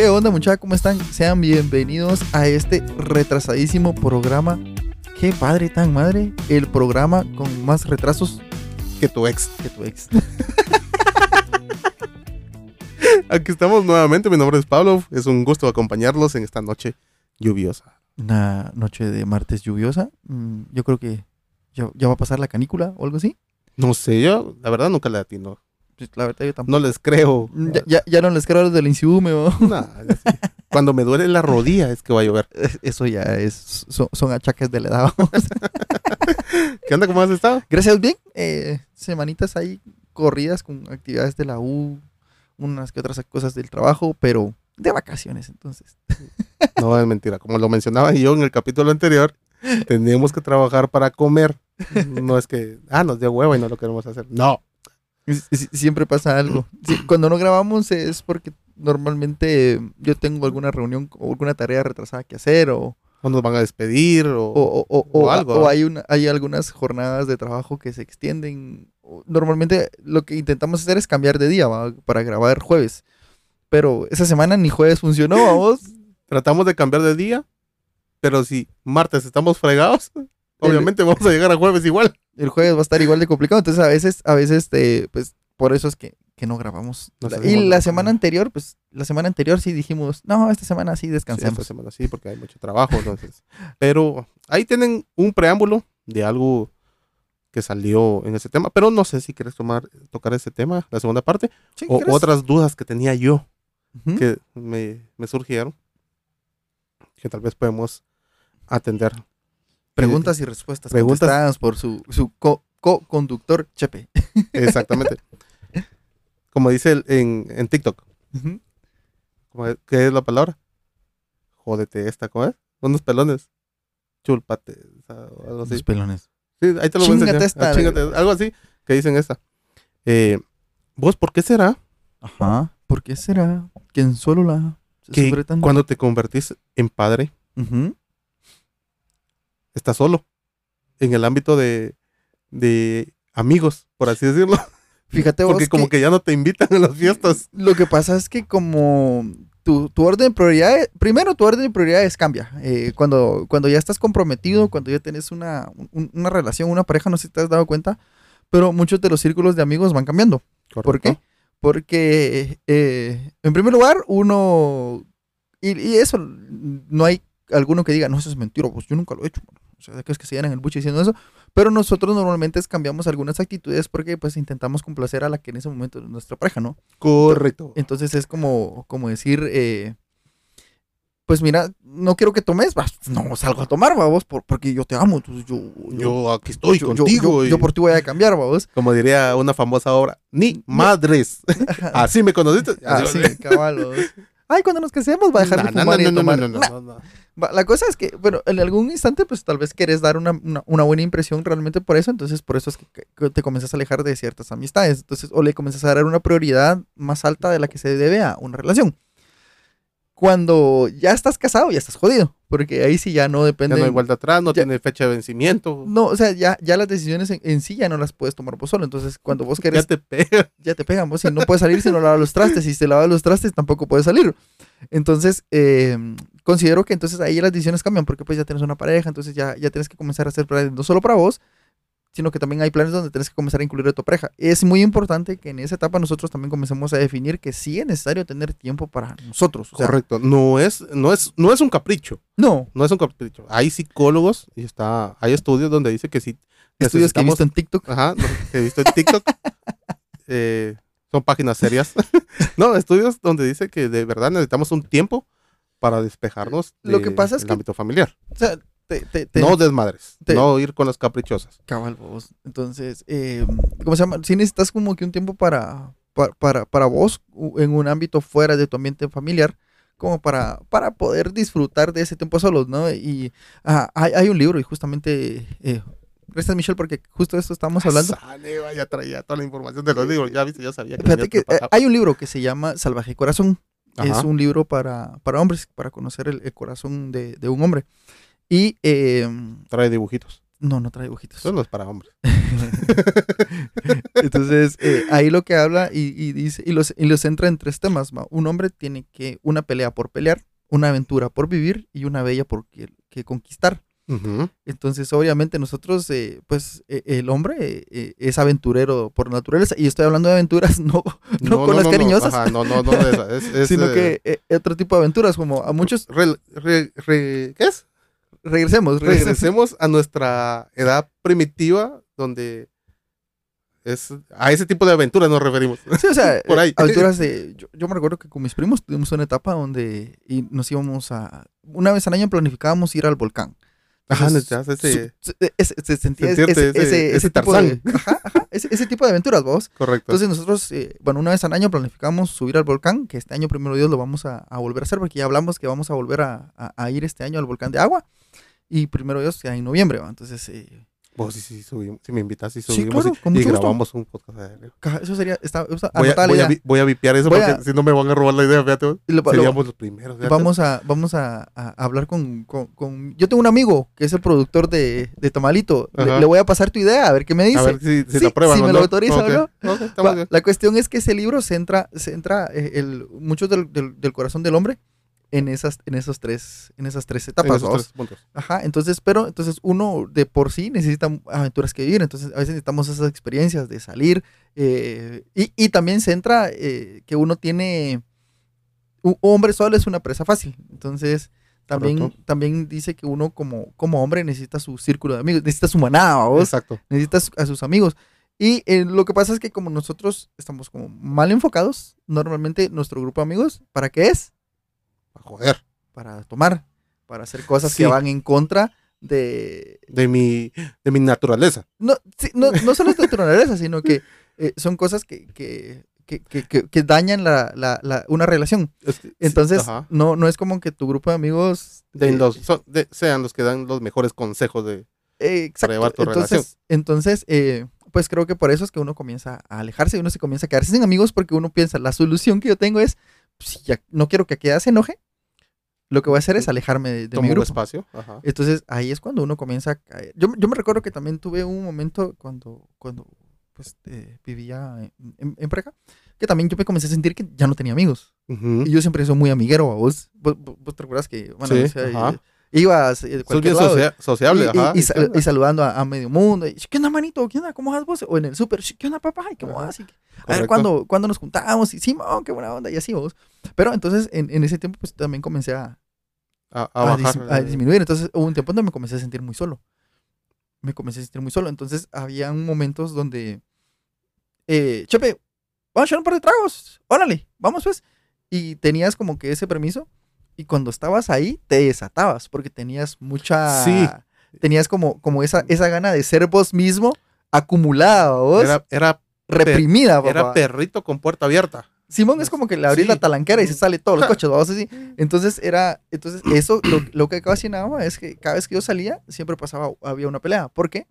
¿Qué onda muchachos? ¿Cómo están? Sean bienvenidos a este retrasadísimo programa. Qué padre tan madre. El programa con más retrasos Que tu ex. que tu ex. Aquí estamos nuevamente. Mi nombre es Pablo. Es un gusto acompañarlos en esta noche lluviosa. Una noche de martes lluviosa. Mm, Yo creo que ya, ya va a pasar la canícula o algo así. No sé, yo la verdad nunca le atino. Pues, La verdad yo tampoco. No les creo. Ya, ya, ya no les creo ya sé. Cuando me duele la rodilla es que va a llover. Eso ya es, son, son achaques de la edad. ¿Qué onda? ¿Cómo has estado? Gracias, bien. Eh, semanitas ahí corridas con actividades de la U, unas que otras cosas del trabajo, pero de vacaciones, entonces. No, es mentira. Como lo mencionaba yo en el capítulo anterior, tenemos que trabajar para comer. No es que, ah, nos dio huevo y no lo queremos hacer. No. Sie- sie- Siempre pasa algo. Sí, cuando no grabamos es porque normalmente yo tengo alguna reunión o alguna tarea retrasada que hacer o, O nos van a despedir o, o, o- o- algo, o hay, una, hay algunas jornadas de trabajo que se extienden. Normalmente lo que intentamos hacer es cambiar de día ¿va? para grabar jueves. Pero esa semana ni jueves funcionó, vamos. tratamos de cambiar de día, pero si martes estamos fregados, obviamente vamos a llegar a jueves igual. el jueves va a estar igual de complicado. Entonces, a veces, a veces, este, pues, por eso es que, que no grabamos. Y la semana anterior, pues, la semana anterior sí dijimos, no, esta semana sí Sí, descansemos. esta semana sí, porque hay mucho trabajo, entonces. Pero ahí tienen un preámbulo de algo que salió en ese tema, pero no sé si quieres tomar, tocar ese tema, la segunda parte, Sí, o otras dudas que tenía yo que me, me surgieron, que tal vez podemos atender. Preguntas y respuestas Preguntas. por su, su co- co-conductor, Chepe. Exactamente. Como dice el- en, en TikTok, Ujú. ¿cómo es? ¿qué es la palabra? Jódete esta, ¿cómo es? Unos pelones. Chulpate, o algo así. Los pelones. Sí, ahí te lo voy a enseñar. esta, Ah, algo así que dicen esta. Eh, ¿Vos por qué será Ajá. ¿Por qué será que en solo la se que cuando te convertís en padre Ujú. Estás solo? En el ámbito de, de amigos, por así decirlo. Fíjate vos Porque como que ya no te invitan a las fiestas. Lo que pasa es que como tu, tu orden de prioridades, primero tu orden de prioridades cambia. Eh, cuando, cuando ya estás comprometido, cuando ya tienes una, un- una relación, una pareja, no sé si te has dado cuenta, pero muchos de los círculos de amigos van cambiando. ¿Por qué? Porque eh, en primer lugar, uno, y, y eso, no hay alguno que diga, no, eso es mentira, pues yo nunca lo he hecho. mano". O sea, de que es que se llenan el buche diciendo eso. Pero nosotros normalmente cambiamos algunas actitudes porque pues intentamos complacer a la que en ese momento es nuestra pareja, ¿no? Correcto. Entonces es como, como decir, eh, pues mira, no quiero que tomes, vas, no salgo a tomar, vamos, por, porque yo te amo, entonces yo, Yo aquí estoy yo- yo- contigo. yo- y- yo por ti voy a cambiar, vamos. Como diría una famosa obra, ni madres. Así me conociste. Así sí, lo- caballos. Ay, cuando nos casemos va a dejar de No, no, fumar y no, de tomar. no, no, no, no. La cosa es que, bueno, en algún instante, pues tal vez querés dar una, una- buena impresión realmente por eso, entonces por eso es que, te comienzas a alejar de ciertas amistades, entonces, o le comienzas a dar una prioridad más alta de la que se debe a una relación. Cuando ya estás casado, ya estás jodido, porque ahí sí ya no Ya depende. no hay vuelta atrás, no Ya- tiene fecha de vencimiento. No, o sea, ya, ya las decisiones en, en sí ya no las puedes tomar vos solo. Entonces, cuando vos Ya querés, te pega. ya te pegan vos y no puedes salir si no lavas los trastes. Y si te lavas los trastes, tampoco puedes salir. Entonces, eh, considero que entonces ahí las decisiones cambian porque pues ya tienes una pareja, entonces ya, ya tienes que comenzar a hacer planes no solo para vos, sino que también hay planes donde tienes que comenzar a incluir a tu pareja. Es muy importante que en esa etapa nosotros también comencemos a definir que sí es necesario tener tiempo para nosotros. O sea, Correcto. No es, no es, no es un capricho. No, No es un capricho. Hay psicólogos y está, hay estudios donde dice que sí. estudios que he visto en TikTok. Ajá, que he visto en TikTok. eh, son páginas serias. no, estudios donde dice que de verdad necesitamos un tiempo para despejarnos Lo de- que pasa es del que- ámbito familiar. O sea, te, te- te- No desmadres. no ir con las caprichosas. Cabal, vos. Entonces, eh, ¿cómo se llama? Si necesitas como que un tiempo para, para, para, para vos en un ámbito fuera de tu ambiente familiar, como para, para poder disfrutar de ese tiempo solos, ¿no? Y ah, hay, hay un libro y justamente, eh, gracias Michelle, porque justo de esto estamos hablando. Sale, ya traía toda la información de los libros. Ya viste, ya sabía que Fíjate venía que eh, hay un libro que se llama Salvaje Corazón. Es un libro para, para hombres, para conocer el, el corazón de, de un hombre. Y eh, Trae dibujitos. No, no trae dibujitos. Eso no es para hombres. Entonces, eh, ahí lo que habla y, y dice, y los, y los centra en tres temas. Un hombre tiene que, una pelea por pelear, una aventura por vivir y una bella por que, que conquistar. Entonces, obviamente, nosotros, eh, pues, eh, el hombre eh, eh, es aventurero por naturaleza. Y estoy hablando de aventuras, no, no, con las cariñosas, Ajá, no, no, no. Es, es, sino que otro tipo de aventuras, como a muchos. re- re- re- ¿Qué es? Regresemos, regresemos. Regresemos a nuestra edad primitiva, donde es a ese tipo de aventuras nos referimos. Sí, o sea, Por ahí. aventuras de. Yo, yo me recuerdo que con mis primos tuvimos una etapa donde y nos íbamos a. Una vez al año planificábamos ir al volcán. Ajá, ese- se- ese- sentía tipo de, ajá, ajá, ese, ese tipo de aventuras, vos. Correcto. Entonces nosotros, eh, bueno, una vez al año planificamos subir al volcán, que este año primero Dios lo vamos a, a volver a hacer, porque ya hablamos que vamos a volver a, a- a ir este año al volcán de agua. Y primero Dios, ya en noviembre, ¿va? Entonces, eh, Vos sí, sí, subimos, si me invitas, sí Sí, subimos claro, y- con y, mucho gusto. grabamos un podcast. eso sería, está, está Voy a, voy, a, voy a vipiar eso Voy porque a- si no me van a robar la idea, fíjate. lo- lo- Seríamos los primeros. fíjate. Vamos a, vamos a, hablar con, con- con- Yo tengo un amigo que es el productor de, de Tamalito. Le, voy a pasar tu idea, a ver qué me dice. A ver si, si Sí, te aprueban si me lo autoriza o no. Va, la cuestión es que ese libro centra, centra eh, el, mucho del, del- del corazón del hombre en esas, en esos tres, en esas tres En etapas. esos ¿vamos? tres. Ajá, entonces, pero entonces uno de por sí necesita aventuras que vivir, entonces a veces necesitamos esas experiencias de salir eh, y, y también centra eh, que uno tiene, un hombre solo es una presa fácil, entonces también, Correcto. también dice que uno como, como hombre necesita su círculo de amigos, necesita su manada, ¿vos? Exacto. necesitas a sus amigos. Y eh, lo que pasa es que como nosotros estamos como mal enfocados, normalmente nuestro grupo de amigos, ¿para qué es? A joder. Para tomar, para hacer cosas Sí. que van en contra de... De mi, de mi naturaleza. No, sí, no, no solo es de naturaleza, sino que eh, son cosas que, que, que, que- que- que dañan la, la- la- una relación. Sí, Entonces, no, no es como que tu grupo de amigos... Den los- son- de- sean los que dan los mejores consejos de. Eh, exacto. llevar tu entonces, relación. entonces eh, pues creo que por eso es que uno comienza a alejarse y uno se comienza a quedarse sin amigos porque uno piensa, la solución que yo tengo es, si ya no quiero que aquella se enoje, lo que voy a hacer es alejarme de, de Tomo mi un grupo. espacio. Ajá. Entonces ahí es cuando uno comienza a caer. Yo, yo me recuerdo que también tuve un momento cuando, cuando pues, eh, vivía en, en, en que también yo me comencé a sentir que ya no tenía amigos. Ujú. Y yo siempre soy muy amiguero a vos. ¿Vos, vos- vos te recuerdas que, bueno, Sí, o sea, ajá. ibas eh, cualquier lado, socia- sociable, y, ajá. y sa- ¿qué onda? y saludando a, a medio mundo. y, ¿Qué onda, manito? ¿Qué onda? ¿Cómo vas vos? O en el súper, ¿qué onda, papá? ¿Y ¿Cómo Ajá. vas? Y que- a ver. ¿cuándo, cuándo nos juntamos? Y sí, qué buena onda. Y así vos. Pero entonces, en, en ese tiempo, pues también comencé a, A, a a, bajar. dis- a disminuir. Entonces, hubo un tiempo donde me comencé a sentir muy solo. Me comencé a sentir muy solo. Entonces, había momentos donde, eh, Chepe, vamos a echar un par de tragos. Órale, vamos pues. Y tenías como que ese permiso. Y cuando estabas ahí, te desatabas. Porque tenías mucha. Sí. Tenías como, como esa, esa gana de ser vos mismo acumulada, vos. Era, era, reprimida, papá. era perrito con puerta abierta. Simón es como que le abrís Sí. la talanquera y se sale todos los coches, vamos así. Entonces era, entonces eso, lo, lo que ocasionaba es que cada vez que yo salía, siempre pasaba, había una pelea. ¿Por qué?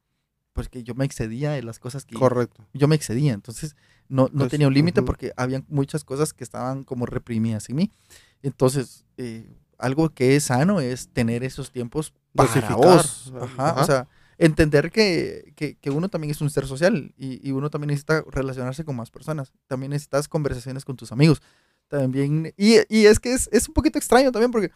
Porque yo me excedía de las cosas que Correcto. yo me excedía. Entonces no, no Pues, tenía un límite ujú. porque había muchas cosas que estaban como reprimidas en mí. Entonces, eh, algo que es sano es tener esos tiempos para vos. Ajá, Ajá. O sea, entender que, que, que uno también es un ser social y, y uno también necesita relacionarse con más personas. También necesitas conversaciones con tus amigos. También, y, y es que es, es un poquito extraño también porque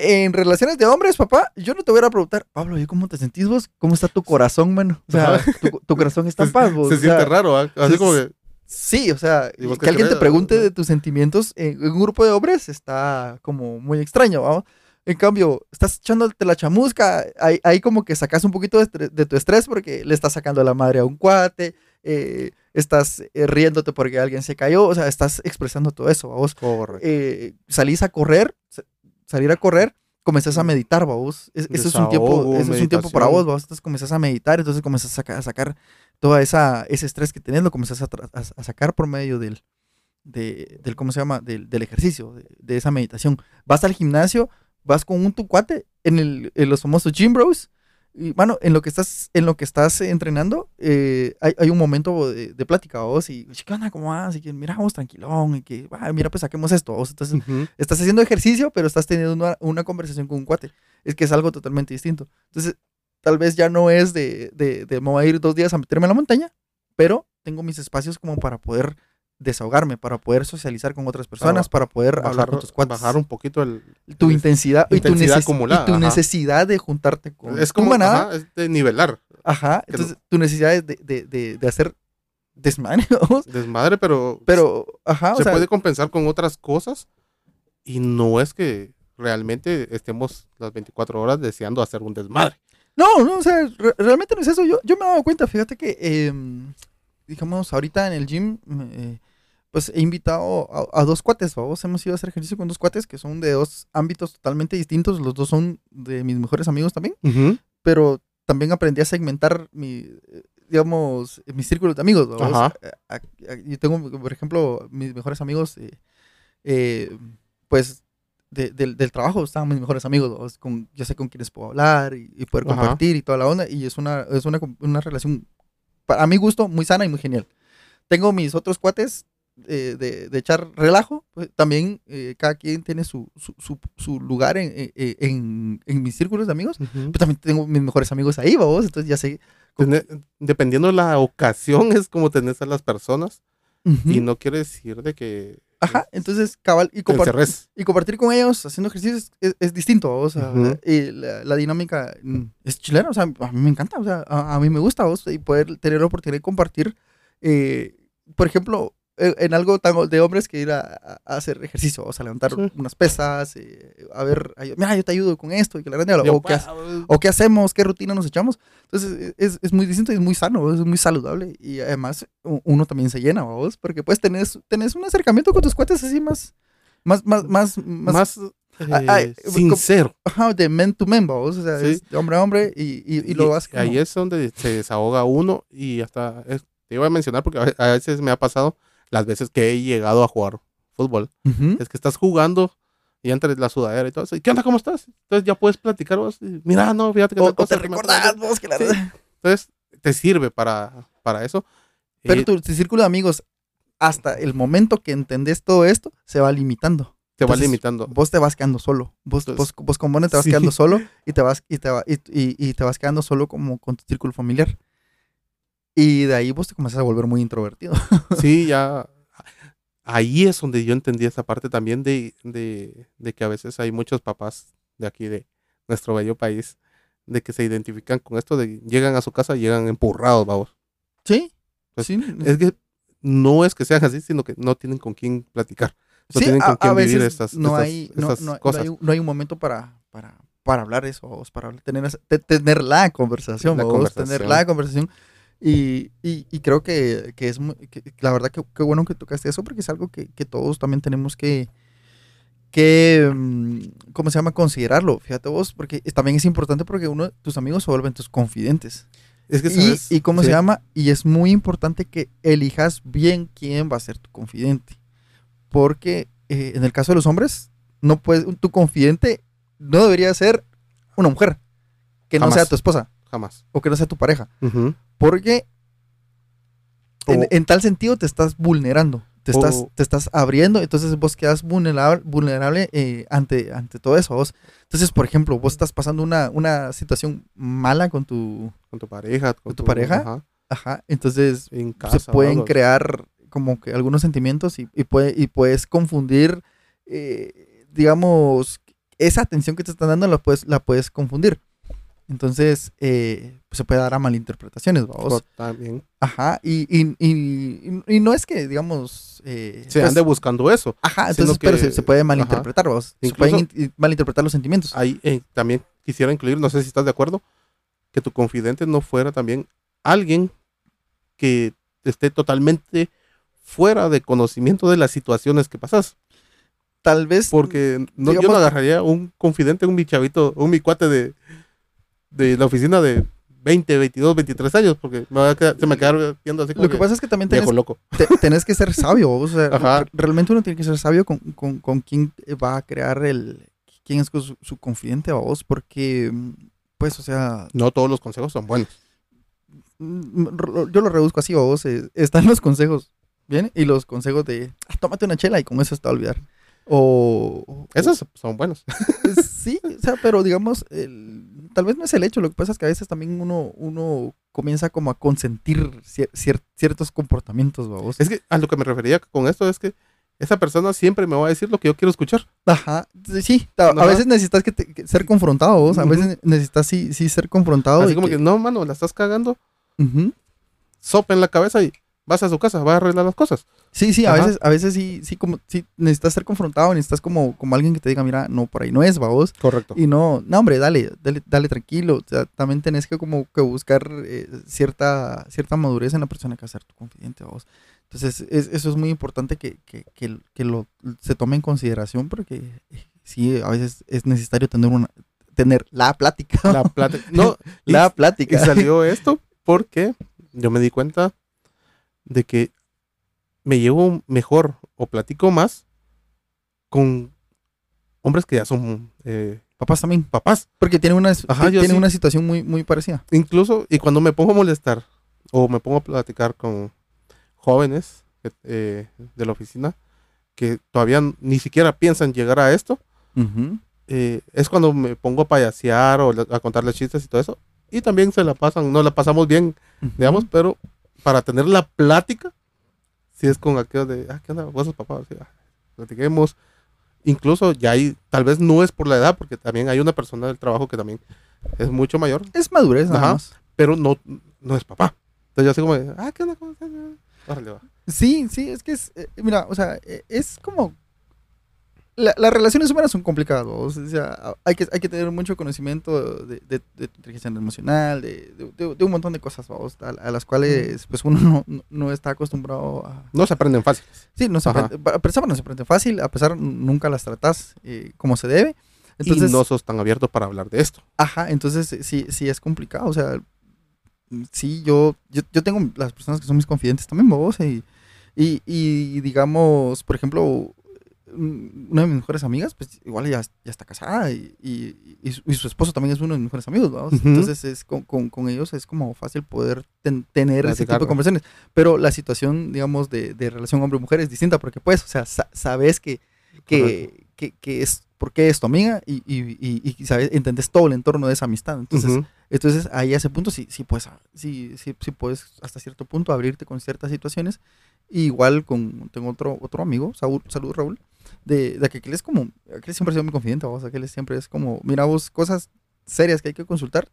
en relaciones de hombres, papá, yo no te voy a preguntar, Pablo, ¿y cómo te sentís vos? ¿Cómo está tu corazón, mano? O sea, tu, tu corazón está en paz, vos. Se siente raro, ¿ah? Así es- como que. Sí, o sea, ¿Y vos que alguien te pregunte de tus sentimientos en un grupo de hombres está como muy extraño, ¿vamos? En cambio, estás echándote la chamusca, ahí, ahí como que sacas un poquito de, tu estrés porque le estás sacando la madre a un cuate, eh, estás eh, riéndote porque alguien se cayó, o sea, estás expresando todo eso, vos. Eh, salís a correr, sa- salir a correr, comenzás a meditar, vos. Es- eso es un tiempo, eso es un tiempo para vos, vos. Entonces comenzás a meditar, entonces comenzás a sacar, a sacar esa ese estrés que tenés, lo comenzás a, tra- a- a sacar por medio del, de- del ¿cómo se llama? Del, del ejercicio, de, de esa meditación. Vas al gimnasio, vas con un tu cuate en, el, en los famosos gym bros. Y, mano, en lo que estás, en lo que estás eh, entrenando, eh, hay, hay un momento de, de plática, vos, y, ¿qué onda? ¿Cómo vas? Y que, mira, vamos tranquilón, y que, "Ah, mira, pues saquemos esto, vos. Entonces, Ujú. estás haciendo ejercicio, pero estás teniendo una, una conversación con un cuate. Es que es algo totalmente distinto. Entonces, tal vez ya no es de, de, de me voy a ir dos días a meterme a la montaña, pero tengo mis espacios como para poder desahogarme, para poder socializar con otras personas, para, poder bajar, hablar con tus cuates. bajar un poquito el... tu intensidad, y tu, intensidad neces- acumulada, y tu necesidad de juntarte con Es tu como manada. ajá, es de nivelar. Ajá, entonces tu necesidad es de, de, de, de hacer desmadre, vamos, Desmadre, pero, pero, ajá, o se sea, puede compensar con otras cosas y no es que realmente estemos las 24 horas deseando hacer un desmadre. no, no, o sea, re- realmente no es eso. Yo, yo me he dado cuenta, fíjate que, em, digamos, ahorita en el gym, eh, pues he invitado a, a dos cuates, vamos, hemos ido a hacer ejercicio con dos cuates que son de dos ámbitos totalmente distintos, los dos son de mis mejores amigos también, pero también aprendí a segmentar mi, eh, digamos, mis círculos de amigos. Ajá. A- Yo tengo, por ejemplo, mis mejores amigos, eh, eh, pues, de- del, del trabajo están mis mejores amigos. Con, yo sé con quiénes puedo hablar y, y poder Ajá. compartir y toda la onda. Y es una, es una, una relación, para mi gusto, muy sana y muy genial. Tengo mis otros cuates eh, de, de echar relajo. pues, también eh, cada quien tiene su, su, su- su lugar en, en, en- en mis círculos de amigos. Pero también tengo mis mejores amigos ahí, vos. Entonces ya sé. Tener- dependiendo de la ocasión es como tenés a las personas Ujú. y no quiere decir de que Ajá, entonces cabal y, te compar- encerres. y compartir con ellos haciendo ejercicios es, es distinto, o sea, Ujú. y la, la dinámica mm, es chilena, o sea, a mí me encanta, o sea, a, a mí me gusta, vos, y poder tener la oportunidad de compartir, eh, por ejemplo, eh, en algo tan de hombres que ir a, a- hacer ejercicio, o sea, levantar Sí. unas pesas, eh, a ver, ay- mira, yo te ayudo con esto, y que la grande, Yo, o, qué, o qué hacemos, qué rutina nos echamos. Entonces es, es muy distinto y es muy sano, es muy saludable y además uno también se llena, vos, porque pues tenés, tenés un acercamiento con tus cuates así más, más, más, más, más, más eh, sincero. de men to men, vos, o sea, Sí. es de hombre a hombre y, y, y lo vas ahí es donde se desahoga uno y hasta es- te iba a mencionar porque a veces me ha pasado las veces que he llegado a jugar fútbol. Es que estás jugando y entras la sudadera y todo eso. ¿Y qué onda? ¿Cómo estás? Entonces ya puedes platicar vos. y, Mira, no, fíjate que O, te me recordás pasó". vos que la Sí. Entonces te sirve para, para eso. Pero Eh, tu, tu círculo de amigos, hasta el momento que entendés todo esto, se va limitando. te va entonces, limitando. Vos te vas quedando solo. Vos, Entonces, vos, vos te vas sí. quedando solo y te vas, y te, va- y, y- y te vas quedando solo como con tu círculo familiar. Y de ahí vos te comenzás a volver muy introvertido. Sí, ya. Ahí es donde yo entendí esa parte también de, de, de que a veces hay muchos papás de aquí, de nuestro bello país, de que se identifican con esto, de llegan a su casa y llegan empurrados, vamos. Sí. Pues, sí. Es que no es que sean así, sino que no tienen con quién platicar. No Sí, tienen con a quién vivir veces estas, no, estas- hay, no, estas no- no cosas. hay, un- no hay un momento para, para, para hablar eso, para tener, tener la conversación, La vos, conversación. tener la conversación. Y, y, y creo que, que es muy, que- que la verdad que qué bueno que tocaste eso porque es algo que, que todos también tenemos que, que, mm, ¿cómo se llama? Considerarlo, fíjate vos, porque también es importante porque uno, tus amigos se vuelven tus confidentes. Es que, Y, ¿sabes? y cómo Sí. se llama, y es muy importante que elijas bien quién va a ser tu confidente. Porque eh, en el caso de los hombres, no puedes, tu confidente no debería ser una mujer que no Jamás. sea tu esposa Jamás. o que no sea tu pareja. Ujú. Porque en, tal sentido te estás vulnerando, te estás, te estás abriendo, entonces vos quedas vulnerable, vulnerable eh, ante, ante todo eso. Vos. Entonces, por ejemplo, vos estás pasando una, una situación mala con tu... Con tu pareja. Con, ¿Con tu pareja? ajá, Ajá, entonces en casa. se pueden crear como que algunos sentimientos y, y, puede, y puedes confundir, eh, digamos, esa atención que te están dando la puedes, la puedes confundir. Entonces, eh, pues se puede dar a malinterpretaciones, vamos. También. Ajá, y, y, y, y no es que, digamos... eh, Se pues, ande buscando eso. Ajá, entonces, pero se, se puede malinterpretar, vamos. Se Incluso- pueden in- malinterpretar los sentimientos. ahí eh, también quisiera incluir, no sé si estás de acuerdo, que tu confidente no fuera también alguien que esté totalmente fuera de conocimiento de las situaciones que pasas. Tal vez... Porque no, yo no agarraría un confidente, un mi chavito, un mi cuate de, de la oficina de 20, 22, 23 años, porque me va a quedar- se me quedar viendo así como Lo que pasa es que también tenés loco. te- tenés que ser sabio. O sea, Ajá. realmente uno tiene que ser sabio con, con, con quién va a crear el. quién es su, su confidente a vos, porque, mm, pues, o sea, No todos los consejos son buenos. mm, ro- yo lo reduzco así, vos. eh, están los consejos, ¿bien? Y los consejos de, "Ah, tómate una chela y con eso va a olvidar. O. o- Esos son buenos. sí, o sea, pero digamos, el- tal vez no es el hecho, lo que pasa es que a veces también uno, uno comienza como a consentir cier- cier- ciertos comportamientos, babos. Es que a lo que me refería con esto es que esa persona siempre me va a decir lo que yo quiero escuchar. Ajá, sí, a, Ajá. veces necesitas que te- que ser confrontado, vos, a veces necesitas sí, sí ser confrontado. Así y como que, no, mano, la estás cagando, Ujú. sopa en la cabeza y vas a su casa, vas a arreglar las cosas. Sí, sí, a Ajá. veces, a veces sí, sí, como, sí, necesitas ser confrontado, necesitas como, como alguien que te diga, mira, no, por ahí no es, babos. Correcto. Y no, no, hombre, dale, dale, dale tranquilo. O sea, también tenés que como que buscar eh, cierta, cierta madurez en la persona que va a ser tu confidente, vos. Entonces, es- eso es muy importante que, que, que, que lo, se tome en consideración porque eh, sí, a veces es necesario tener una, tener la plática. La plata. No, y- la Y plática. salió esto porque yo me di cuenta de que me llevo mejor o platico más con hombres que ya son eh, Papás también. papás. Porque tienen una, Ajá, tienen sí. una situación muy, muy parecida. Incluso, y cuando me pongo a molestar o me pongo a platicar con jóvenes eh, de la oficina que todavía ni siquiera piensan llegar a esto, eh, es cuando me pongo a payasear o a contarles chistes y todo eso. Y también se la pasan, no la pasamos bien digamos, pero para tener la plática, si es con aquello de, ah, ¿qué onda? ¿Vos sos papá? Sí, ah, platiquemos. Incluso ya hay, tal vez no es por la edad, porque también hay una persona del trabajo que también es mucho mayor, Es madurez, nada Ajá. más. pero no, no es papá. Entonces yo así como, de, ah, ¿qué onda? ¿Cómo estás? Órale, va. Sí, sí, es que es, eh, mira, o sea, eh, es como... la- las relaciones humanas son complicadas, o sea, hay que, hay que tener mucho conocimiento de, de, de inteligencia emocional, de, de- un montón de cosas, ¿vos? A, a las cuales pues uno no, no- no está acostumbrado a... No se aprenden fácil. Sí, no se Ajá. aprende, a pesar no se aprende fácil, a pesar nunca las tratas eh, como se debe. Entonces, y no sos tan abierto para hablar de esto. Ajá, entonces eh, sí, sí es complicado. O sea, sí, yo, yo, yo tengo las personas que son mis confidentes también, vos, y, y, y digamos, por ejemplo, una de mis mejores amigas, pues igual ya, ya está casada y, y, y su, esposo también es uno de mis mejores amigos, vamos. Ujú. Entonces es con, con, con ellos es como fácil poder ten- tener ese tipo de conversaciones. Pero la situación, digamos, de, de relación hombre-mujer es distinta porque pues, o sea, sa- sabes que, que, que, que es porque es tu amiga y, y, sabes, entendés todo el entorno de esa amistad. Entonces, Ujú. entonces ahí a ese punto sí, sí puedes, sí, sí, sí puedes hasta cierto punto abrirte con ciertas situaciones. Y igual con, tengo otro, otro amigo, Saúl, salud Raúl, de, de que aquel es como, aquel siempre ha sido mi confidente, vos, aquel siempre es como, mira vos, cosas serias que hay que consultar,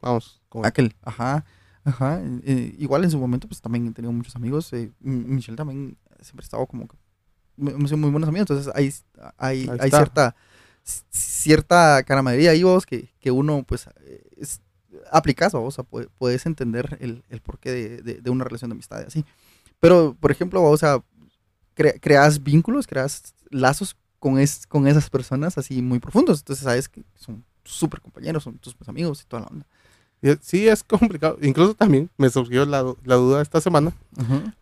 Vamos. con- aquel, ajá, ajá. eh, igual en su momento pues también he tenido muchos amigos, eh, Michelle también siempre ha estado como que, hemos sido muy buenos amigos, entonces hay, hay, hay cierta, cierta caramadería ahí vos que, que uno pues es, aplicas vos, o sea, puede- puedes entender el, el porqué de, de, de una relación de amistad y así. Pero, por ejemplo, o sea, cre- creas vínculos, creas lazos con, es, con esas personas así muy profundos. Entonces, sabes que son súper compañeros, son tus amigos y toda la onda. Sí, es complicado. Incluso también me surgió la, la duda esta semana,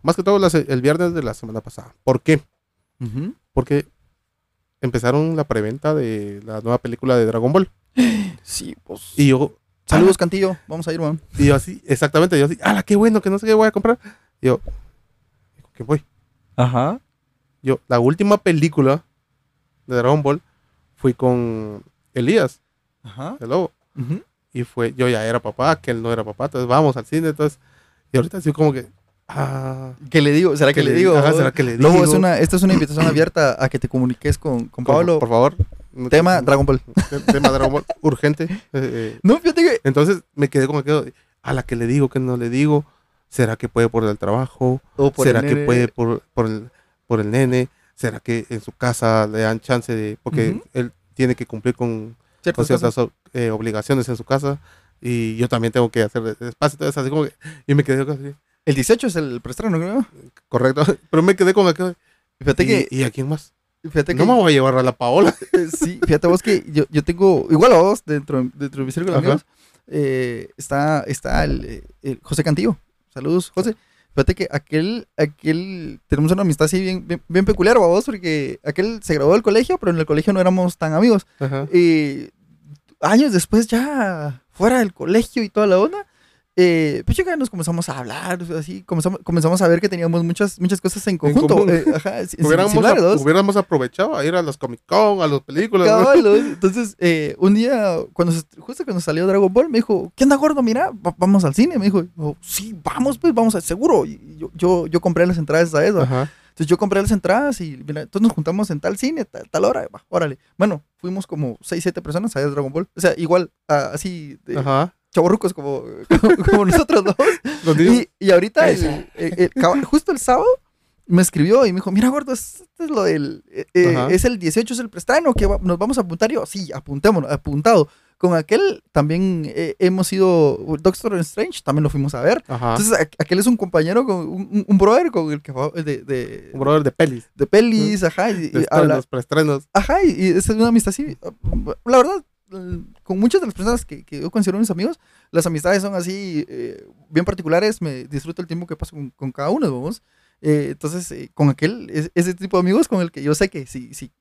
más que todo el viernes de la semana pasada. ¿Por qué? Porque empezaron la preventa de la nueva película de Dragon Ball. Sí, pues. Y yo, Saludos, Cantillo. Vamos a ir, man. y yo así, exactamente, yo así, ¡ala, qué bueno! Que no sé qué voy a comprar. Y yo, ¿qué voy? Ajá. Yo, la última película de Dragon Ball fui con Elías, Ajá. el lobo. Y fue, yo ya era papá, que él no era papá, entonces vamos al cine, entonces, y ahorita así como que, ah, ¿Qué le digo? ¿Será que, le digo? Ajá, ¿será que le digo? Lobo, es una, esta es una invitación abierta a que te comuniques con, con Pablo. por favor. Tema Dragon Ball. Tema Dragon Ball, urgente. eh, eh, No, fíjate que. Entonces me quedé como que, a la que le digo, que no le digo, ¿será que puede por el trabajo? o por ¿Será el que puede por, por, el, por el nene? ¿Será que en su casa le dan chance de, porque él tiene que cumplir con, Ciertas con eh, obligaciones en su casa? Y yo también tengo que hacer espacio, entonces así como que, y me quedé así, El 18 es el preestreno, creo. correcto, pero me quedé como que, Fíjate ¿y, que. ¿y a quién más? Fíjate No que. me voy a llevar a la Paola. Eh, Sí, fíjate vos que yo, yo tengo, igual a vos, dentro, dentro de mi círculo de amigos, eh, está, está el, el José Cantillo. Saludos, José. Fíjate que aquel, aquel, tenemos una amistad así bien, bien, bien peculiar, vos, porque aquel se graduó del colegio, pero en el colegio no éramos tan amigos. Ajá. Y años después, ya fuera del colegio y toda la onda, eh, pues ya nos comenzamos a hablar, así, comenzamos, comenzamos a ver que teníamos muchas, muchas cosas en conjunto. común. eh, ajá, Hubiéramos, hubiéramos aprovechado a ir a las Comic Con, a las películas. Entonces, eh, un día, cuando se- justo cuando salió Dragon Ball, me dijo, ¿qué onda, gordo? Mira, va- vamos al cine. Me dijo, sí, vamos, pues, vamos, a, seguro. Y yo, yo, yo compré las entradas a eso. Ajá. Entonces yo compré las entradas y mira, entonces nos juntamos en tal cine, tal, tal hora, va, órale. Bueno, fuimos como 6, 7 personas a Dragon Ball. O sea, igual, así, de Ajá. Chavorrucos como, como, como nosotros dos. Y, y ahorita, el- el- el justo el sábado, me escribió y me dijo, mira, gordo, esto es lo del... eh, eh, es el 18, es el preestreno, que va- nos vamos a apuntar. Y yo, sí, apuntémonos, apuntado. Con aquel también eh, hemos ido, Doctor Strange, también lo fuimos a ver. Ajá. Entonces, a- aquel es un compañero, con, un, un- brother con el que de, de, un brother de pelis. de pelis, ajá, y, y De habla- estrenos, preestrenos. Ajá, y, y es una amistad así. La verdad, con muchas de las personas que, que yo considero mis amigos, las amistades son así, eh, bien particulares. Me disfruto el tiempo que paso con, con cada uno, vamos. Eh, entonces, eh, con aquel, es, ese tipo de amigos con el que yo sé que si, si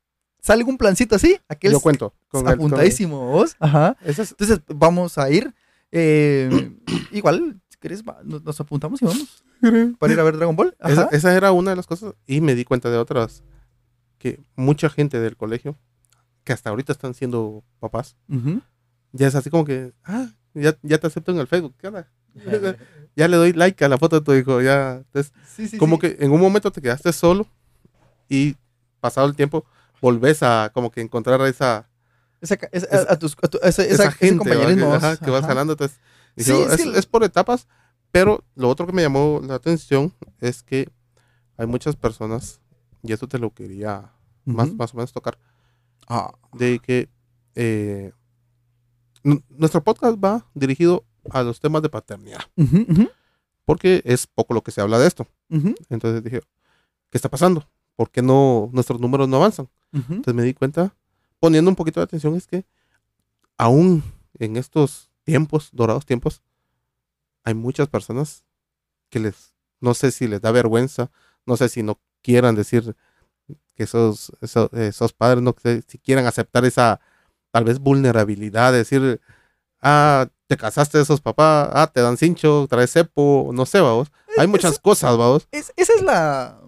sale un plancito así, aquel Yo cuento. Con el- con el- apuntadísimo, vos. Ajá. Es- Entonces, vamos a ir. eh, igual, si querés, nos, nos apuntamos y vamos para ir a ver Dragon Ball. esa, esa era una de las cosas. Y me di cuenta de otras. Que mucha gente del colegio, que hasta ahorita están siendo papás, Ujú. ya es así como que, ah, ya, ya te acepto en el Facebook. ¿Qué onda? Ya le doy like a la foto de tu hijo. Ya. Entonces, Sí, sí, como sí. que en un momento te quedaste solo y pasado el tiempo volvés a como que encontrar a esa, Esa, ca- esa- esa- a tus, a tu- esa, esa, esa- ese gente que, ajá, vos. que vas Ajá. ganando. Entonces, dije, es es, por etapas, pero lo otro que me llamó la atención es que hay muchas personas, y esto te lo quería más, Ujú. más o menos tocar, Ah, de que eh, nuestro podcast va dirigido a los temas de paternidad, porque es poco lo que se habla de esto. Entonces dije, ¿qué está pasando? ¿Por qué no nuestros números no avanzan? Entonces me di cuenta, poniendo un poquito de atención, es que aún en estos tiempos, dorados tiempos, hay muchas personas que les, no sé si les da vergüenza, no sé si no quieran decir que esos, esos, esos padres, no si quieran aceptar esa tal vez vulnerabilidad, de decir, ah, te casaste de esos papás, ah, te dan cincho, traes cepo, no sé, vamos. Hay muchas cosas, vamos, Es- esa es la.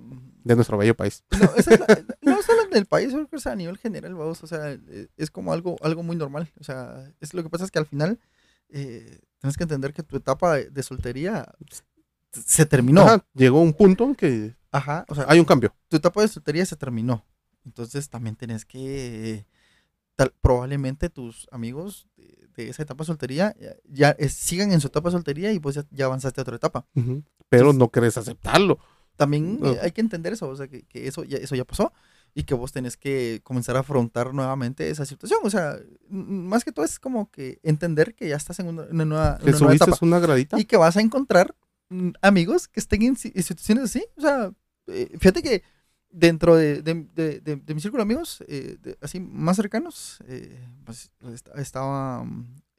de nuestro bello país. No, esa es la- no solo en el país, creo que a nivel general, vamos. O sea, eh, es como algo, algo muy normal. O sea, es lo que pasa es que al final eh, tienes que entender que tu etapa de, de soltería se terminó. Ajá, llegó un punto en que Ajá. O sea, hay un cambio. tu etapa de soltería se terminó. Entonces también tenés que. tal- probablemente tus amigos de, de esa etapa de soltería ya, ya, eh, sigan en su etapa de soltería y vos ya, ya avanzaste a otra etapa. Ujú. Pero no querés aceptarlo. También No. eh, hay que entender eso, o sea, que, que eso, ya, eso ya pasó y que vos tenés que comenzar a afrontar nuevamente esa situación. O sea, más que todo es como que entender que ya estás en una, una nueva, una nueva subiste etapa una gradita. y que vas a encontrar amigos que estén en situaciones así. O sea, eh, fíjate que dentro de, de- de- de- mi círculo de amigos, eh, de- así más cercanos, eh, pues, est- estaba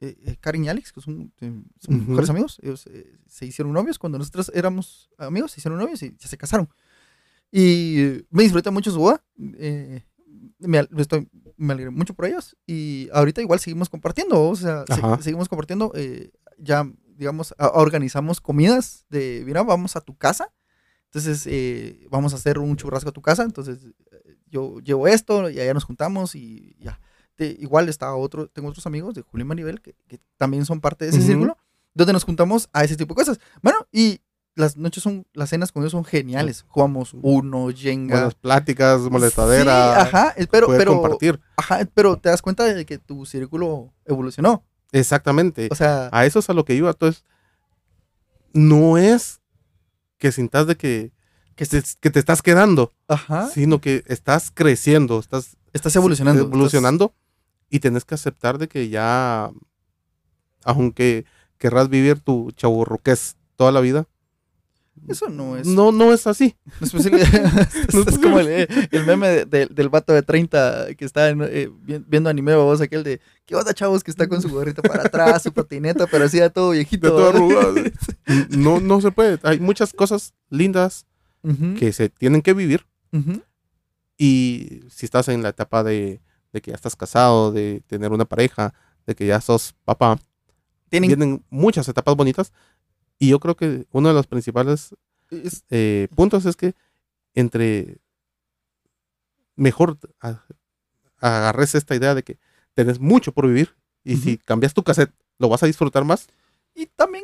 eh, eh, Karen y Alex, que son, eh, son mejores amigos. Ellos se hicieron novios cuando nosotros éramos amigos, se hicieron novios y ya se casaron. Y me disfruté mucho su boda. me, estoy, me alegré mucho por ellos. Y ahorita igual seguimos compartiendo. O sea, se- seguimos compartiendo. ya, digamos, a- organizamos comidas de, mira, vamos a tu casa. Entonces, eh, vamos a hacer un churrasco a tu casa. Entonces, eh, yo llevo esto y allá nos juntamos y ya. De- igual está otro, tengo otros amigos de Julio y Maribel que, que también son parte de ese círculo, donde nos juntamos a ese tipo de cosas. Bueno, y las noches son, las cenas con ellos son geniales. Jugamos uno, Jenga. Buenas pláticas, Sí, molestadera. ajá, eh, pero, pero, compartir. ajá, pero te das cuenta de que tu círculo evolucionó. Exactamente. O sea, a eso es a lo que iba. Entonces, no es que sintas de que, que, te, que te estás quedando, ajá, sino que estás creciendo, estás estás evolucionando. evolucionando y tenés que aceptar de que ya, aunque querrás vivir tu chaburruquez toda la vida, eso no es. no, no es así. no es posible. es, No es es como el, el meme de- de- del vato de 30 que está en, eh, vi- viendo anime, vos, aquel de, ¿qué onda, chavos? Que está con su gorrito para atrás, su patineta, pero así ya todo viejito. Todo arrugado. No, no se puede. Hay muchas cosas lindas que se tienen que vivir y si estás en la etapa de, de que ya estás casado, de tener una pareja, de que ya sos papá, Tienen, vienen muchas etapas bonitas Y yo creo que uno de los principales Es- eh, puntos es que entre mejor a- agarres esta idea de que tenés mucho por vivir y si cambias tu cassette lo vas a disfrutar más. Y también,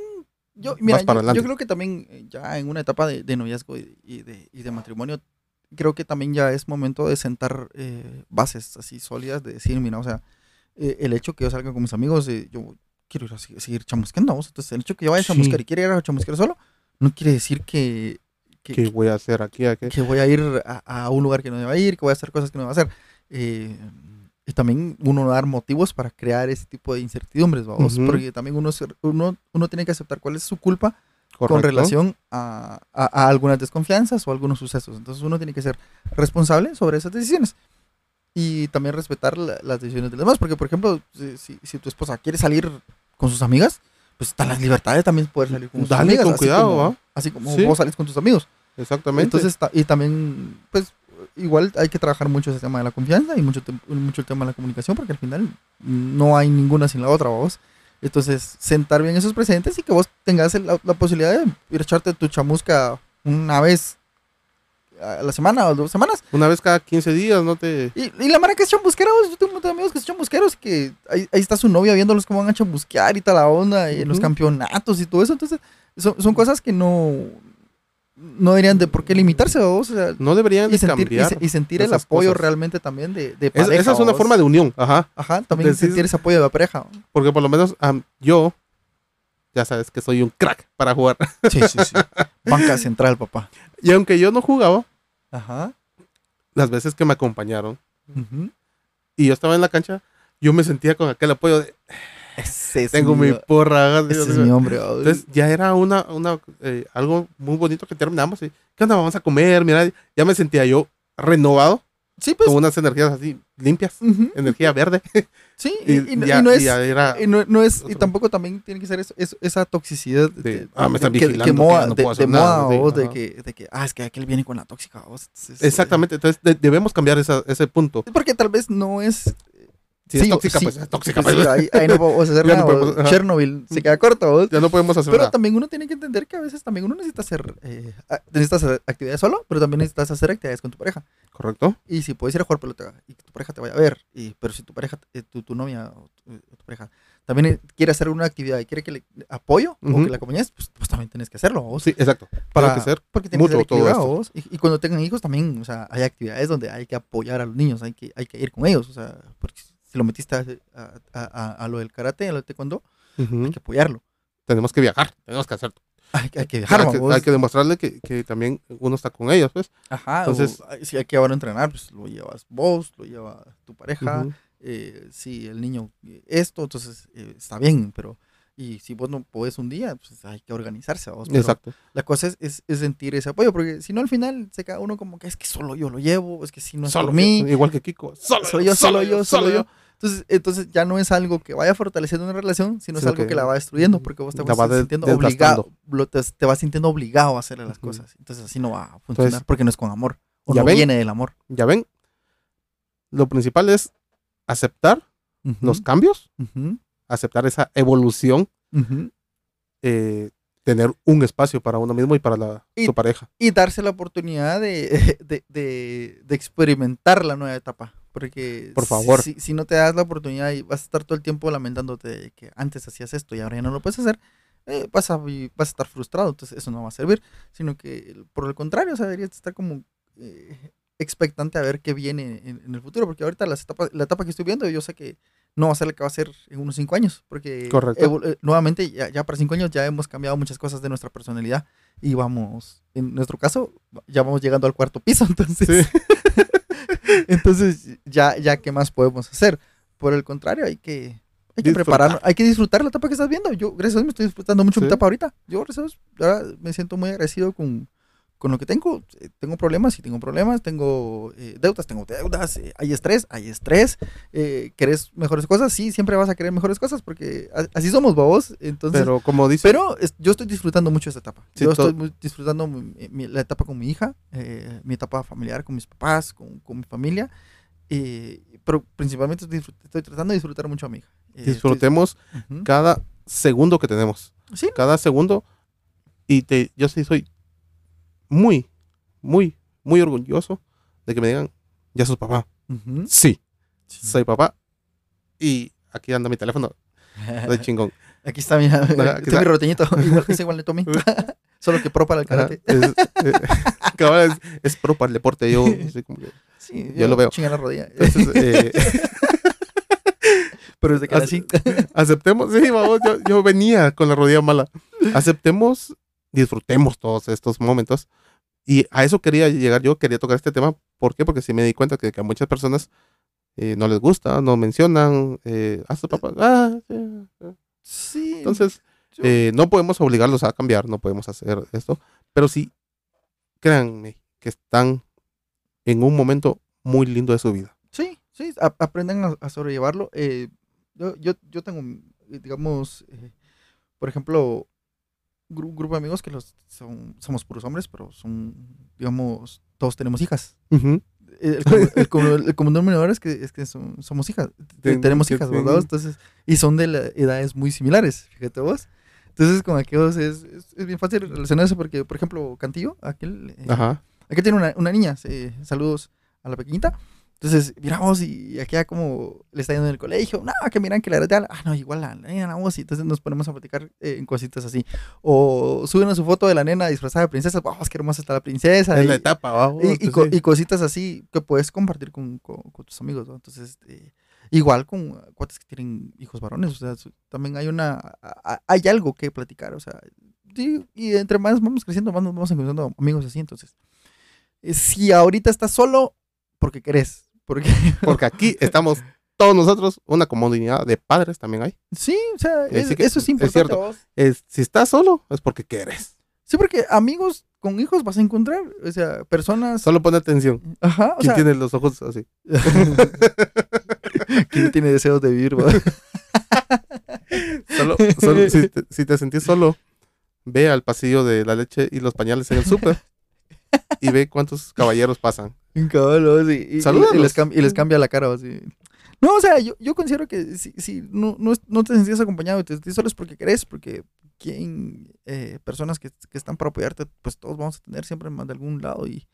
yo, mira, para yo, yo creo que también eh, ya en una etapa de, de noviazgo y, y de, y de matrimonio, creo que también ya es momento de sentar eh, bases así sólidas, de decir, mira, o sea, eh, el hecho que yo salga con mis amigos, eh, yo quiero ir a seguir, chamusqueando, ¿vos? entonces el hecho que yo vaya a Sí. chamuscar y quiera ir a chamuscar solo, no quiere decir que, que, ¿Qué voy a hacer aquí? ¿A qué? que voy a ir a, a un lugar que no deba ir, que voy a hacer cosas que no deba hacer. Eh, y también uno dar motivos para crear ese tipo de incertidumbres, vamos, porque también uno, uno, uno tiene que aceptar cuál es su culpa con relación a, a- a algunas desconfianzas o algunos sucesos. Entonces uno tiene que ser responsable sobre esas decisiones. Y también respetar la- las decisiones de los demás. Porque, por ejemplo, si, si- si tu esposa quiere salir con sus amigas, pues están las libertades también poder salir con sus Dale amigas. con así cuidado, como-. Así como Sí. vos salís con tus amigos. Exactamente. Entonces, y también, pues, igual hay que trabajar mucho ese tema de la confianza y mucho, mucho el tema de la comunicación, porque al final no hay ninguna sin la otra, vos. Entonces, sentar bien esos presentes y que vos tengas la, la posibilidad de ir a echarte tu chamusca una vez a la semana o dos semanas. Una vez cada 15 días, no te... Y, y la mara que es chamusquera, vos, yo tengo un montón de amigos que son chamusqueros y que ahí, ahí está su novia viéndolos cómo van a chamusquear y toda la onda, y en los campeonatos y todo eso. Entonces, son, son cosas que no, no deberían de por qué limitarse. O sea, No deberían de sentir, cambiar. y sentir el apoyo cosas. realmente también de, de Es- pareja. esa es una ¿vos? forma de unión, ajá. Ajá, también sentir ese apoyo de la pareja. Porque por lo menos yo, ya sabes que soy un crack para jugar. Sí, sí, sí. Banca central, papá. Y aunque yo no jugaba, Ajá. las veces que me acompañaron y yo estaba en la cancha, yo me sentía con aquel apoyo de Ese es tengo mi mi, porra. ese es mi hombre. Entonces ya era una, una eh, algo muy bonito que terminamos. Y, ¿Qué onda? Vamos a comer. Mira, ya me sentía yo renovado, sí, pues. con unas energías así limpias, energía verde. Sí, Y, y, y no- ya, y no es. y ya era Y no, no es, y otro. tampoco también tiene que ser eso- eso- esa toxicidad De, ah, me están que- que vigilando, que moda- no de, moda, sí, vos, de que, de que, ah, es que aquel viene con la tóxica. Entonces, Exactamente. Entonces de- debemos cambiar esa- ese punto. Porque tal vez no es. Si es tóxica, pues es tóxica. sí, pues. ahí, ahí no podemos hacer no podemos-. Chernobyl se queda corto, vos. Ya no podemos hacer Pero nada. también uno tiene que entender que a veces también uno necesita hacer, eh, a- necesitas hacer actividades solo, pero también necesitas hacer actividades con tu pareja. ¿Correcto? Y si puedes ir a jugar pelota y que tu pareja te vaya a ver, y, pero si tu pareja, eh, tu, tu novia o tu, tu pareja también eh, quiere hacer una actividad y quiere que le apoyo o que la acompañes, pues, pues también tienes que hacerlo. vos. Sí, exacto. para, que ser porque tiene que mutuo vos. Y, y cuando tengan hijos también, o sea, hay actividades donde hay que apoyar a los niños, hay que, hay que ir con ellos, o sea, porque lo metiste a, a- a- a lo del karate, a lo del taekwondo, hay que apoyarlo. Tenemos que viajar. Tenemos que hacer. Hay, que- hay que dejar, hay, que, hay que demostrarle que, que también uno está con ellos, pues. Ajá, Entonces- o, si hay que llevar a entrenar, pues lo llevas vos, lo lleva tu pareja, eh, si el niño eh, esto, entonces eh, está bien, pero y si vos no podés un día, pues hay que organizarse. vos, Exacto. La cosa es, es, es sentir ese apoyo, porque si no al final se queda uno como que es que solo yo lo llevo, es que si no es Solo por mí, yo, igual que Kiko. Solo, solo yo, solo yo, solo yo. Entonces, entonces ya no es algo que vaya fortaleciendo una relación, sino es algo que, que la va destruyendo, porque vos te vas va de- sintiendo obligado, te, te vas sintiendo obligado a hacerle las cosas. Entonces así no va a funcionar, Entonces, porque no es con amor, o ¿ya no ven? viene del amor. Ya ven, lo principal es aceptar los cambios, aceptar esa evolución, eh, tener un espacio para uno mismo y para la, Y- su pareja. Y darse la oportunidad de, de, de- de experimentar la nueva etapa. Porque Por si- favor. Si, si no te das la oportunidad y vas a estar todo el tiempo lamentándote de que antes hacías esto y ahora ya no lo puedes hacer, eh, vas, a, vas a estar frustrado. Entonces eso no va a servir. Sino que por el contrario, o sea, deberías estar como eh, expectante a ver qué viene en, en el futuro. Porque ahorita las etapas, la etapa que estoy viendo, yo sé que no va a ser la que va a ser en unos cinco años. Porque eh, nuevamente, ya, ya para cinco años ya hemos cambiado muchas cosas de nuestra personalidad y vamos, en nuestro caso, ya vamos llegando al cuarto piso, entonces, Sí. entonces ya, ya qué más podemos hacer. Por el contrario, hay que, hay que prepararnos, hay que disfrutar la etapa que estás viendo. Yo, gracias a Dios, me estoy disfrutando mucho mi Sí. etapa ahorita. Yo, gracias a Dios, ahora me siento muy agradecido con, con lo que tengo. Eh, Tengo problemas, y tengo problemas, tengo eh, deudas, tengo deudas, eh, hay estrés, hay estrés. ¿Querés mejores cosas? Sí, siempre vas a querer mejores cosas porque así somos, babos. Entonces, Pero como dice, pero es- yo estoy disfrutando mucho esta etapa. Sí, yo estoy disfrutando mi- mi- la etapa con mi hija, mi etapa familiar con mis papás, con, con mi familia. pero principalmente estoy, tratando de disfrutar mucho a mi hija. Estoy- disfrutemos cada segundo que tenemos. Sí, Cada segundo Y te, yo sí soy muy, muy, muy orgulloso de que me digan, ya sos papá. Ujú. Sí, Sí. soy papá. Y aquí anda mi teléfono, de chingón. Aquí está mi, aquí está. es mi roteñito. Igual, es igual de Tommy. Solo que pro para el karate. es, eh, es, es pro para el deporte. Yo, como que- Sí, yo lo veo. Chinga la rodilla. entonces, eh, Pero desde que Así- nací. aceptemos, sí, vamos, yo, yo venía con la rodilla mala. Aceptemos, disfrutemos todos estos momentos. Y a eso quería llegar yo, quería tocar este tema. ¿Por qué? Porque sí me di cuenta que, que a muchas personas eh, no les gusta, no mencionan, eh, a su papá. Ah, sí, sí. Entonces, eh, no podemos obligarlos a cambiar, no podemos hacer esto. Pero sí, créanme que están en un momento muy lindo de su vida. Sí, sí, a- aprendan a, a sobrellevarlo. Eh, yo, yo, yo tengo, digamos, por ejemplo, gru- grupo de amigos que los son, somos puros hombres, pero son, digamos, todos tenemos hijas. Ujú. El, comu- el comu- el común denominador es que, es que son- somos hijas. Ten- tenemos hijas, ten- ¿verdad? Entonces, y son de la- edades muy similares, fíjate vos. Entonces, con aquellos es, es, es bien fácil relacionarse porque, por ejemplo, Cantillo, aquel, eh. Aquí tiene una, una niña, sí, saludos a la pequeñita. Entonces, miramos y aquí ya como le está yendo en el colegio. No, que miran que la tal. Ah, no, igual la, la nena, vamos. Y entonces nos ponemos a platicar eh, en cositas así. O suben a su foto de la nena disfrazada de princesa. Vamos, qué hermosa está la princesa. Es y, la etapa, vamos. y, y sí. y cositas así que puedes compartir con, con- con tus amigos. ¿no? Entonces, eh, igual con cuates que tienen hijos varones. O sea, también hay una. a- Hay algo que platicar. O sea, sí, y entre más vamos creciendo, más nos vamos encontrando amigos así. Entonces, eh, si ahorita estás solo, porque querés. Porque Porque aquí estamos todos nosotros, una comunidad de padres también hay. sí, o sea, es- sí que- eso es es importante. cierto. Es, si estás solo, es porque quieres. Sí, porque amigos con hijos vas a encontrar. O sea, personas. Solo pon atención. Ajá, o ¿Quién sea. tiene los ojos así? ¿Quién tiene deseos de vivir? Solo, solo- si, te, si te sentís solo, ve al pasillo de la leche y los pañales en el súper y ve cuántos caballeros pasan. Caballo. Y, les cam- y les cambia la cara, así. No, o sea, yo, yo considero que si, si no, no, no te sentías acompañado y te sentís solo es porque querés, porque quien, eh, personas que, que están para apoyarte, pues todos vamos a tener siempre más de algún lado y,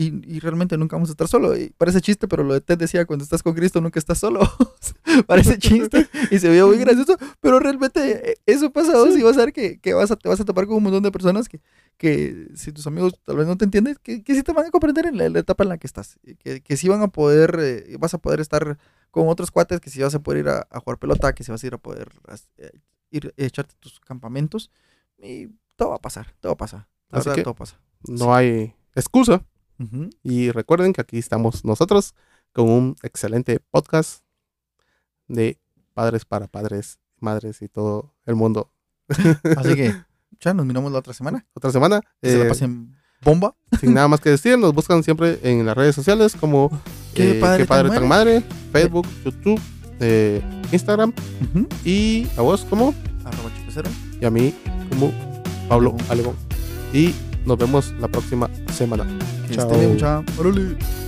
y, y realmente nunca vamos a estar solo. Y parece chiste, pero lo de Ted decía, cuando estás con Cristo nunca estás solo. parece chiste y se vio muy gracioso, pero realmente eh, eso pasa vos y vas a ver que, que vas a, te vas a topar con un montón de personas que, que si tus amigos tal vez no te entienden, que, que sí te van a comprender en la, en la etapa en la que estás. Que, que sí van a poder, eh, vas a poder estar con otros cuates, que sí vas a poder ir a, a jugar pelota, que sí vas a ir a poder as- eh, ir a echarte tus campamentos. Y todo va a pasar, todo pasa. La Así verdad, que- todo pasa. No hay excusa. Y recuerden que aquí estamos nosotros con un excelente podcast de padres para padres, madres y todo el mundo. Así que, ya nos miramos la otra semana. Otra semana. Que se la eh, pasen bomba. sin nada más que decir, nos buscan siempre en las redes sociales como Qué eh, padre Qué padre tan tan madre, Facebook, YouTube, eh, Instagram y a vos como Arroba chupecero. y a mí como Pablo Alegón. Y nos vemos la próxima semana. Chao.